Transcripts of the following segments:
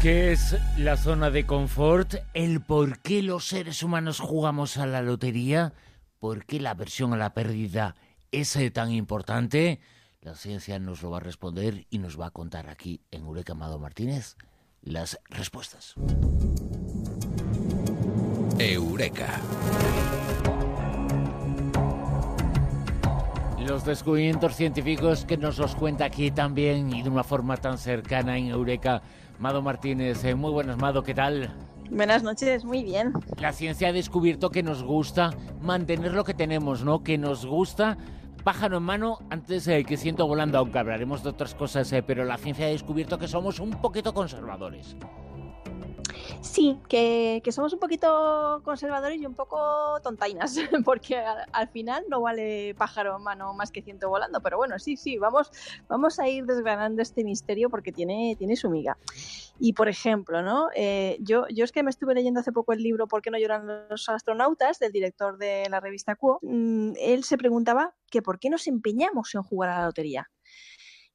¿Qué es la zona de confort? ¿El por qué los seres humanos jugamos a la lotería? ¿Por qué la versión a la pérdida es eh, tan importante? La ciencia nos lo va a responder y nos va a contar aquí en Eureka Amado Martínez las respuestas. Eureka. Los descubrimientos científicos que nos los cuenta aquí también y de una forma tan cercana en Eureka. Mado Martínez, eh, muy buenas, Mado, ¿qué tal? Buenas noches, muy bien. La ciencia ha descubierto que nos gusta mantener lo que tenemos, ¿no? Que nos gusta pájaro en mano antes de que siento volando, aunque hablaremos de otras cosas, eh, pero la ciencia ha descubierto que somos un poquito conservadores. Sí, que, somos un poquito conservadores y un poco tontainas, porque al, final no vale pájaro en mano más que ciento volando, pero bueno, sí, sí, vamos, vamos a ir desgranando este misterio porque tiene, tiene su miga. Y por ejemplo, ¿no? Eh, yo, yo es que me estuve leyendo hace poco el libro ¿Por qué no lloran los astronautas? del director de la revista Quo. Mm, él se preguntaba que por qué nos empeñamos en jugar a la lotería.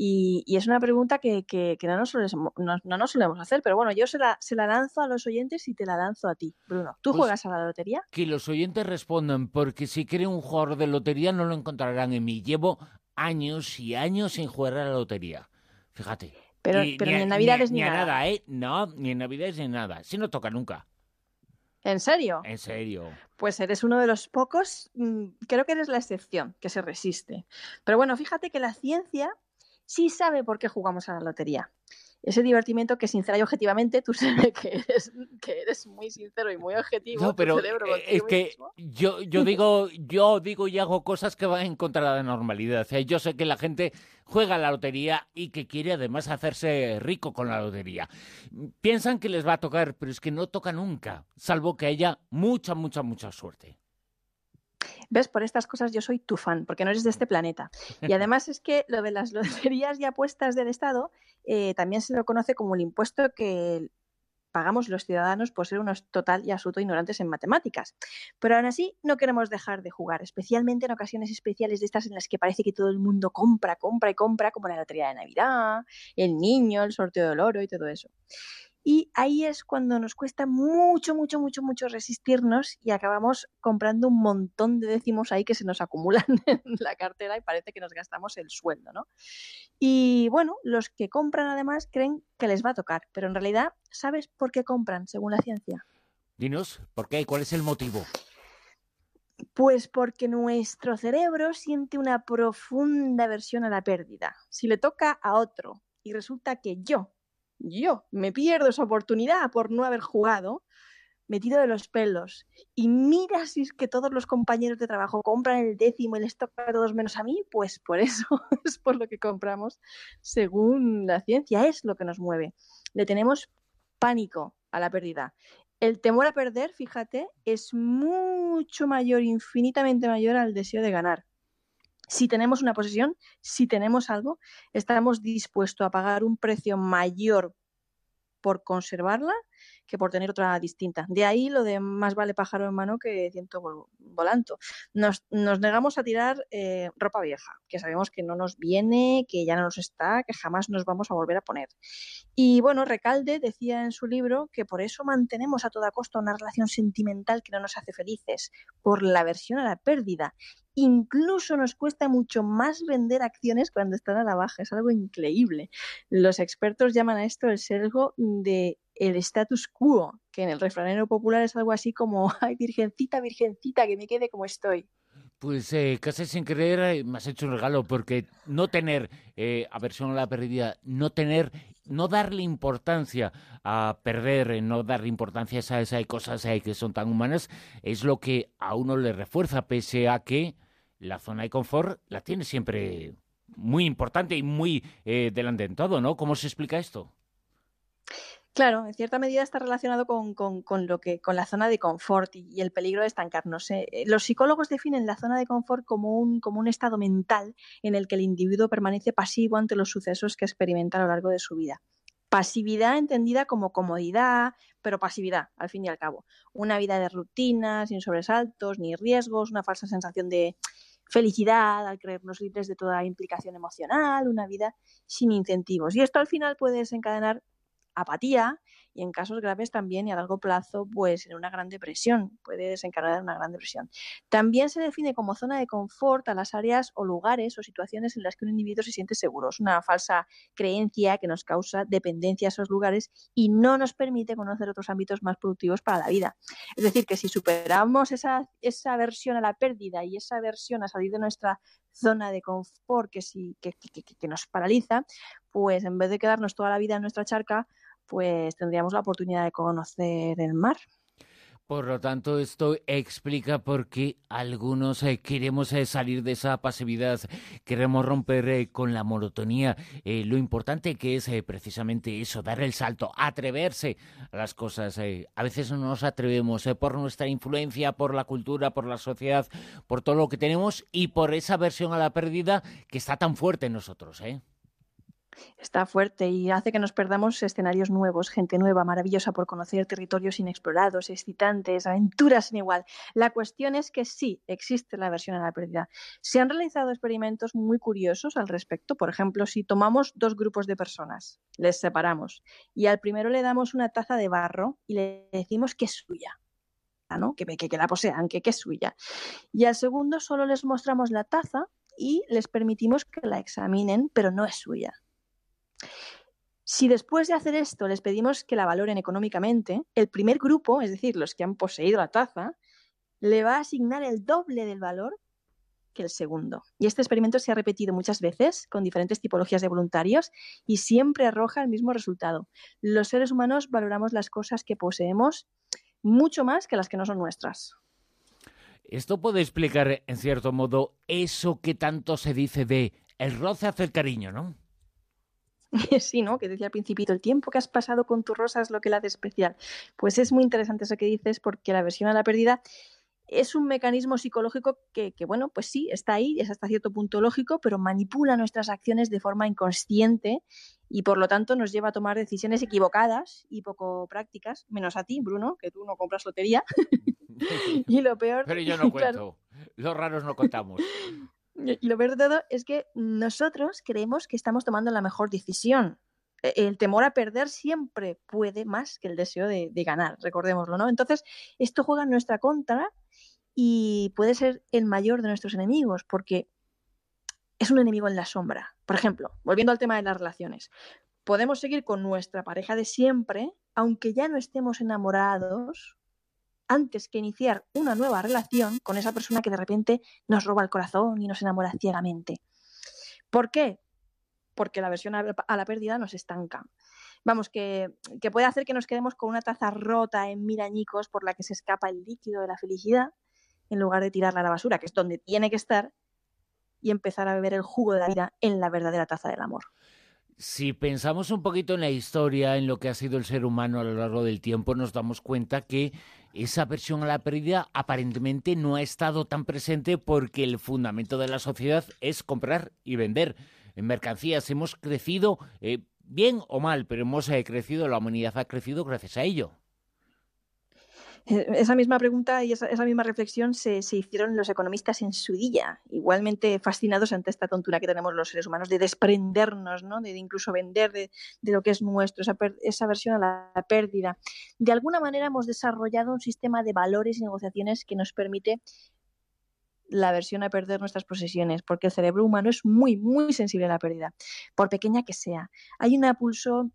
Y, es una pregunta que, no, nos solemos, no, solemos hacer, pero bueno, yo se la, se la lanzo a los oyentes y te la lanzo a ti, Bruno. ¿Tú pues juegas a la lotería? Que los oyentes respondan, porque si quieren un jugador de lotería no lo encontrarán en mí. Llevo años y años sin jugar a la lotería. Fíjate. Pero ni, en Navidades ni, ni, nada. ¿eh? No, ni en Navidades ni nada. Si no toca nunca. ¿En serio? En serio. Pues eres uno de los pocos, mm, creo que eres la excepción que se resiste. Pero bueno, fíjate que la ciencia sí sabe por qué jugamos a la lotería. Ese divertimento que sincera y objetivamente tú sabes que eres, que eres muy sincero y muy objetivo. No, pero eh, es que yo, yo digo, yo digo y hago cosas que van en contra de la normalidad. yo sé que la gente juega a la lotería y que quiere además hacerse rico con la lotería. Piensan que les va a tocar, pero es que no toca nunca, salvo que haya mucha, mucha, mucha suerte. ¿Ves? Por estas cosas yo soy tu fan, porque no eres de este planeta. Y además es que lo de las loterías y apuestas del Estado eh, también se lo conoce como el impuesto que pagamos los ciudadanos por ser unos total y absoluto ignorantes en matemáticas. Pero aún así no queremos dejar de jugar, especialmente en ocasiones especiales de estas en las que parece que todo el mundo compra, compra y compra, como la lotería de Navidad, el niño, el sorteo del oro y todo eso. Y ahí es cuando nos cuesta mucho, mucho, mucho, mucho resistirnos y acabamos comprando un montón de décimos ahí que se nos acumulan en la cartera y parece que nos gastamos el sueldo, ¿no? Y bueno, los que compran además creen que les va a tocar, pero en realidad, ¿sabes por qué compran según la ciencia? Dinos, ¿por qué? ¿Cuál es el motivo? Pues porque nuestro cerebro siente una profunda aversión a la pérdida. Si le toca a otro y resulta que yo yo me pierdo esa oportunidad por no haber jugado, me tiro de los pelos. Y mira si es que todos los compañeros de trabajo compran el décimo y les toca a todos menos a mí, pues por eso es por lo que compramos, según la ciencia, es lo que nos mueve. Le tenemos pánico a la pérdida. El temor a perder, fíjate, es mucho mayor, infinitamente mayor al deseo de ganar si tenemos una posesión, si tenemos algo, estamos dispuestos a pagar un precio mayor por conservarla que por tener otra distinta. De ahí lo de más vale pájaro en mano que ciento volanto. Nos, negamos a tirar eh, ropa vieja, que sabemos que no nos viene, que ya no nos está, que jamás nos vamos a volver a poner. Y bueno, Recalde decía en su libro que por eso mantenemos a toda costa una relación sentimental que no nos hace felices, por la aversión a la pérdida. Incluso nos cuesta mucho más vender acciones cuando están a la baja. Es algo increíble. Los expertos llaman a esto el sesgo de el status quo, que en el refranero popular es algo así como, ay, virgencita, virgencita, que me quede como estoy. Pues eh, casi sin creer eh, me has hecho un regalo, porque no tener eh, aversión a la pérdida, no tener, no darle importancia a perder, eh, no darle importancia a esas cosas que son tan humanas, es lo que a uno le refuerza, pese a que la zona de confort la tiene siempre muy importante y muy delante en todo, ¿no? ¿Cómo se explica esto? Claro, en cierta medida está relacionado con, lo que, con la zona de confort y, el peligro de estancarnos. Eh, los psicólogos definen la zona de confort como un, como un estado mental en el que el individuo permanece pasivo ante los sucesos que experimenta a lo largo de su vida. Pasividad entendida como comodidad, pero pasividad, al fin y al cabo. Una vida de rutina, sin sobresaltos ni riesgos, una falsa sensación de felicidad al creernos libres de toda implicación emocional, una vida sin incentivos. Y esto al final puede desencadenar apatía y en casos graves también y a largo plazo, pues en una gran depresión, puede desencadenar una gran depresión. También se define como zona de confort a las áreas o lugares o situaciones en las que un individuo se siente seguro. Es una falsa creencia que nos causa dependencia a esos lugares y no nos permite conocer otros ámbitos más productivos para la vida. Es decir, que si superamos esa, esa aversión a la pérdida y esa aversión a salir de nuestra zona de confort que, que, que, que, nos paraliza, pues en vez de quedarnos toda la vida en nuestra charca, pues tendríamos la oportunidad de conocer el mar. Por lo tanto, esto explica por qué algunos eh, queremos eh, salir de esa pasividad, queremos romper eh, con la monotonía. lo importante que es precisamente eso, dar el salto, atreverse a las cosas. a veces no nos atrevemos por nuestra influencia, por la cultura, por la sociedad, por todo lo que tenemos y por esa versión a la pérdida que está tan fuerte en nosotros. ¿eh? Está fuerte y hace que nos perdamos escenarios nuevos, gente nueva, maravillosa por conocer territorios inexplorados, excitantes, aventuras sin igual. La cuestión es que sí existe la versión a la pérdida. Se han realizado experimentos muy curiosos al respecto. Por ejemplo, si tomamos dos grupos de personas, les separamos y al primero le damos una taza de barro y le decimos que es suya. ¿no? Que, que, que la posean, que, que es suya. Y al segundo solo les mostramos la taza y les permitimos que la examinen, pero no es suya. Si después de hacer esto les pedimos que la valoren económicamente, el primer grupo, es decir, los que han poseído la taza, le va a asignar el doble del valor que el segundo. Y este experimento se ha repetido muchas veces con diferentes tipologías de voluntarios y siempre arroja el mismo resultado. Los seres humanos valoramos las cosas que poseemos mucho más que las que no son nuestras. Esto puede explicar, en cierto modo, eso que tanto se dice de el roce hace el cariño, ¿no? Sí, ¿no? Que decía al principito, el tiempo que has pasado con tu rosa es lo que la hace especial. Pues es muy interesante eso que dices porque la versión a la pérdida es un mecanismo psicológico que, que, bueno, pues sí, está ahí, es hasta cierto punto lógico, pero manipula nuestras acciones de forma inconsciente y por lo tanto nos lleva a tomar decisiones equivocadas y poco prácticas, menos a ti, Bruno, que tú no compras lotería. y lo peor... Pero yo no cuento, los raros no contamos. Lo peor de todo es que nosotros creemos que estamos tomando la mejor decisión. E, el temor a perder siempre puede más que el deseo de, ganar, recordémoslo, ¿no? Entonces, esto juega en nuestra contra y puede ser el mayor de nuestros enemigos, porque es un enemigo en la sombra. Por ejemplo, volviendo al tema de las relaciones, podemos seguir con nuestra pareja de siempre, aunque ya no estemos enamorados antes que iniciar una nueva relación con esa persona que de repente nos roba el corazón y nos enamora ciegamente. ¿Por qué? Porque la versión a la pérdida nos estanca. Vamos, que, que puede hacer que nos quedemos con una taza rota en mirañicos por la que se escapa el líquido de la felicidad, en lugar de tirarla a la basura, que es donde tiene que estar, y empezar a beber el jugo de la vida en la verdadera taza del amor. Si pensamos un poquito en la historia, en lo que ha sido el ser humano a lo largo del tiempo, nos damos cuenta que esa versión a la pérdida aparentemente no ha estado tan presente porque el fundamento de la sociedad es comprar y vender en mercancías. Hemos crecido, eh, bien o mal, pero hemos eh, crecido, la humanidad ha crecido gracias a ello. Esa misma pregunta y esa, misma reflexión se, hicieron los economistas en su día, igualmente fascinados ante esta tontura que tenemos los seres humanos de desprendernos, ¿no? de, incluso vender de, lo que es nuestro, esa, esa versión a la, pérdida. De alguna manera hemos desarrollado un sistema de valores y negociaciones que nos permite la versión a perder nuestras posesiones, porque el cerebro humano es muy, muy sensible a la pérdida, por pequeña que sea. Hay una pulsión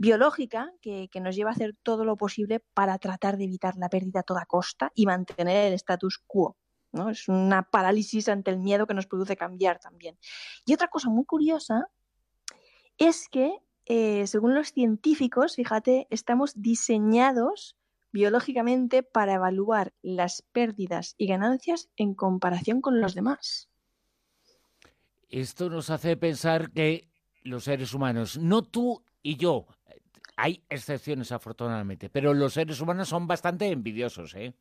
biológica que, nos lleva a hacer todo lo posible para tratar de evitar la pérdida a toda costa y mantener el status quo. ¿no? Es una parálisis ante el miedo que nos produce cambiar también. Y otra cosa muy curiosa es que, eh, según los científicos, fíjate, estamos diseñados biológicamente para evaluar las pérdidas y ganancias en comparación con los demás. Esto nos hace pensar que los seres humanos, no tú y yo, hay excepciones, afortunadamente, pero los seres humanos son bastante envidiosos, ¿eh?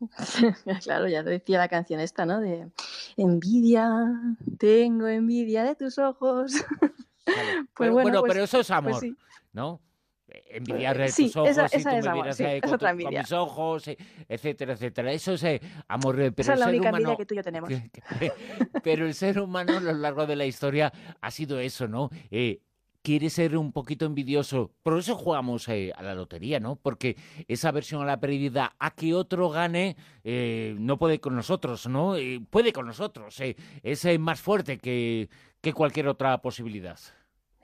claro, ya lo decía la canción esta, ¿no? De envidia, tengo envidia de tus ojos. pues bueno, pues pero eso es pues amor, ¿no? Envidiar de tus ojos, esa, esa tú es me sí, con, mis ojos, eh, etcétera, etcétera. Eso es eh, amor, pero esa es la única humano, envidia que tú y yo tenemos. pero el ser humano a lo largo de la historia ha sido eso, ¿no? Eh, quiere ser un poquito envidioso. Por eso jugamos eh, a la lotería, ¿no? Porque esa versión a la pérdida a que otro gane eh, no puede con nosotros, ¿no? puede con nosotros. es más fuerte que cualquier otra posibilidad.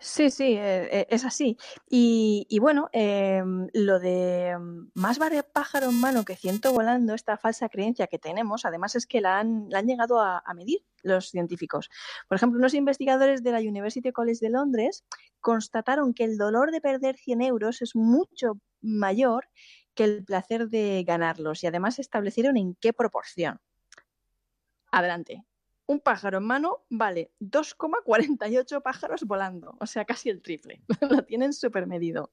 Sí, sí, eh, es así. Y, bueno, em, lo de más vale pájaro en mano que ciento volando, esta falsa creencia que tenemos, además es que la han, llegado a, medir los científicos. Por ejemplo, unos investigadores de la University College de Londres constataron que el dolor de perder 100 euros es mucho mayor que el placer de ganarlos y además establecieron en qué proporción. Adelante un pájaro en mano vale 2,48 pájaros volando, o sea, casi el triple. Lo tienen súper medido.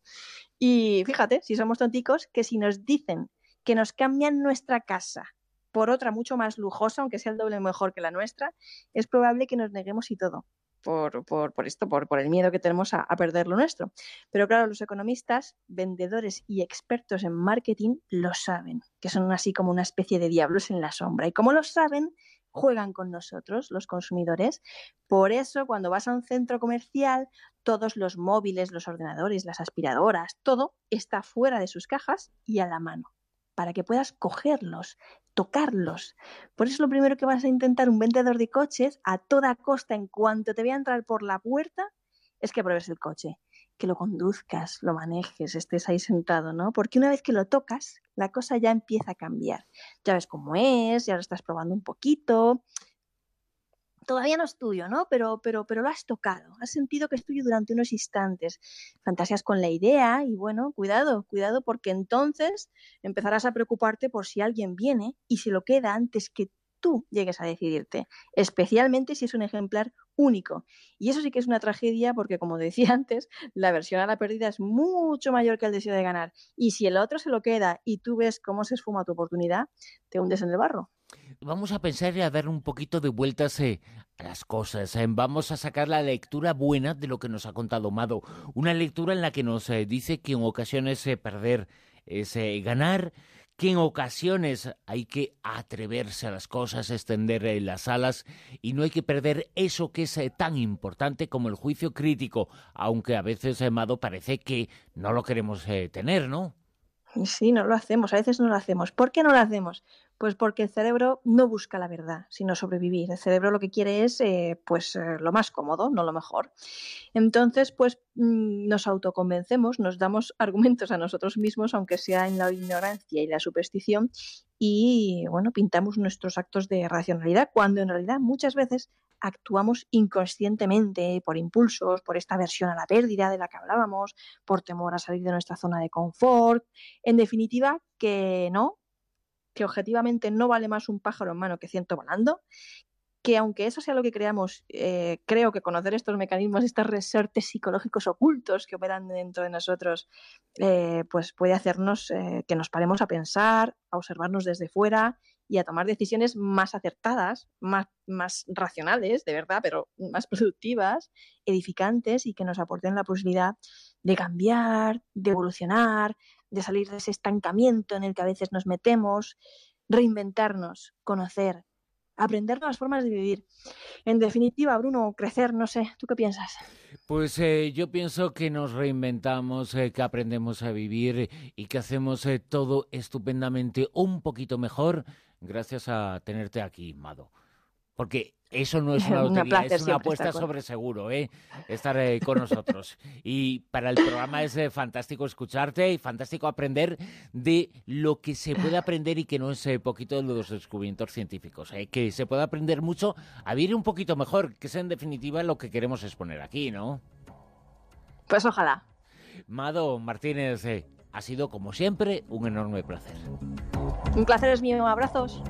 Y fíjate, si somos tonticos, que si nos dicen que nos cambian nuestra casa por otra mucho más lujosa, aunque sea el doble mejor que la nuestra, es probable que nos neguemos y todo. Por, esto, por, por, el miedo que tenemos a, a perder lo nuestro. Pero claro, los economistas, vendedores y expertos en marketing lo saben, que son así como una especie de diablos en la sombra. Y como lo saben, juegan con nosotros, los consumidores. Por eso, cuando vas a un centro comercial, todos los móviles, los ordenadores, las aspiradoras, todo está fuera de sus cajas y a la mano, para que puedas cogerlos, tocarlos. Por eso lo primero que vas a intentar un vendedor de coches, a toda costa, en cuanto te vea entrar por la puerta, es que pruebes el coche que lo conduzcas, lo manejes, estés ahí sentado, ¿no? Porque una vez que lo tocas, la cosa ya empieza a cambiar. Ya ves cómo es, ya lo estás probando un poquito. Todavía no es tuyo, ¿no? Pero, pero, pero lo has tocado, has sentido que es tuyo durante unos instantes. Fantasías con la idea y bueno, cuidado, cuidado porque entonces empezarás a preocuparte por si alguien viene y se lo queda antes que tú llegues a decidirte, especialmente si es un ejemplar único. Y eso sí que es una tragedia porque, como decía antes, la versión a la pérdida es mucho mayor que el deseo de ganar. Y si el otro se lo queda y tú ves cómo se esfuma tu oportunidad, te hundes en el barro. Vamos a pensar y a dar un poquito de vueltas eh, a las cosas. Eh. Vamos a sacar la lectura buena de lo que nos ha contado Mado. Una lectura en la que nos eh, dice que en ocasiones perder es ganar que en ocasiones hay que atreverse a las cosas, extender eh, las alas y no hay que perder eso que es eh, tan importante como el juicio crítico, aunque a veces, Amado, parece que no lo queremos eh, tener, ¿no? Sí, no lo hacemos, a veces no lo hacemos. ¿Por qué no lo hacemos? Pues porque el cerebro no busca la verdad, sino sobrevivir. El cerebro lo que quiere es eh, pues eh, lo más cómodo, no lo mejor. Entonces, pues mm, nos autoconvencemos, nos damos argumentos a nosotros mismos, aunque sea en la ignorancia y la superstición, y bueno, pintamos nuestros actos de racionalidad, cuando en realidad muchas veces actuamos inconscientemente por impulsos, por esta versión a la pérdida de la que hablábamos, por temor a salir de nuestra zona de confort. En definitiva, que no, que objetivamente no vale más un pájaro en mano que ciento volando, que aunque eso sea lo que creamos, eh, creo que conocer estos mecanismos, estos resortes psicológicos ocultos que operan dentro de nosotros, eh, pues puede hacernos eh, que nos paremos a pensar, a observarnos desde fuera y a tomar decisiones más acertadas, más, más racionales, de verdad, pero más productivas, edificantes y que nos aporten la posibilidad de cambiar, de evolucionar, de salir de ese estancamiento en el que a veces nos metemos, reinventarnos, conocer, aprender nuevas formas de vivir. En definitiva, Bruno, crecer, no sé, ¿tú qué piensas? Pues eh, yo pienso que nos reinventamos, eh, que aprendemos a vivir y que hacemos eh, todo estupendamente un poquito mejor gracias a tenerte aquí, Mado. Porque eso no es una lotería, es una apuesta sobre seguro, ¿eh? estar eh, con nosotros. y para el programa es eh, fantástico escucharte y fantástico aprender de lo que se puede aprender y que no es poquito de los descubrimientos científicos. Que se puede aprender mucho a vivir un poquito mejor, que es en definitiva lo que queremos exponer aquí, ¿no? Pues ojalá. Mado Martínez, ha sido como siempre un enorme placer. Un placer es mío, abrazos.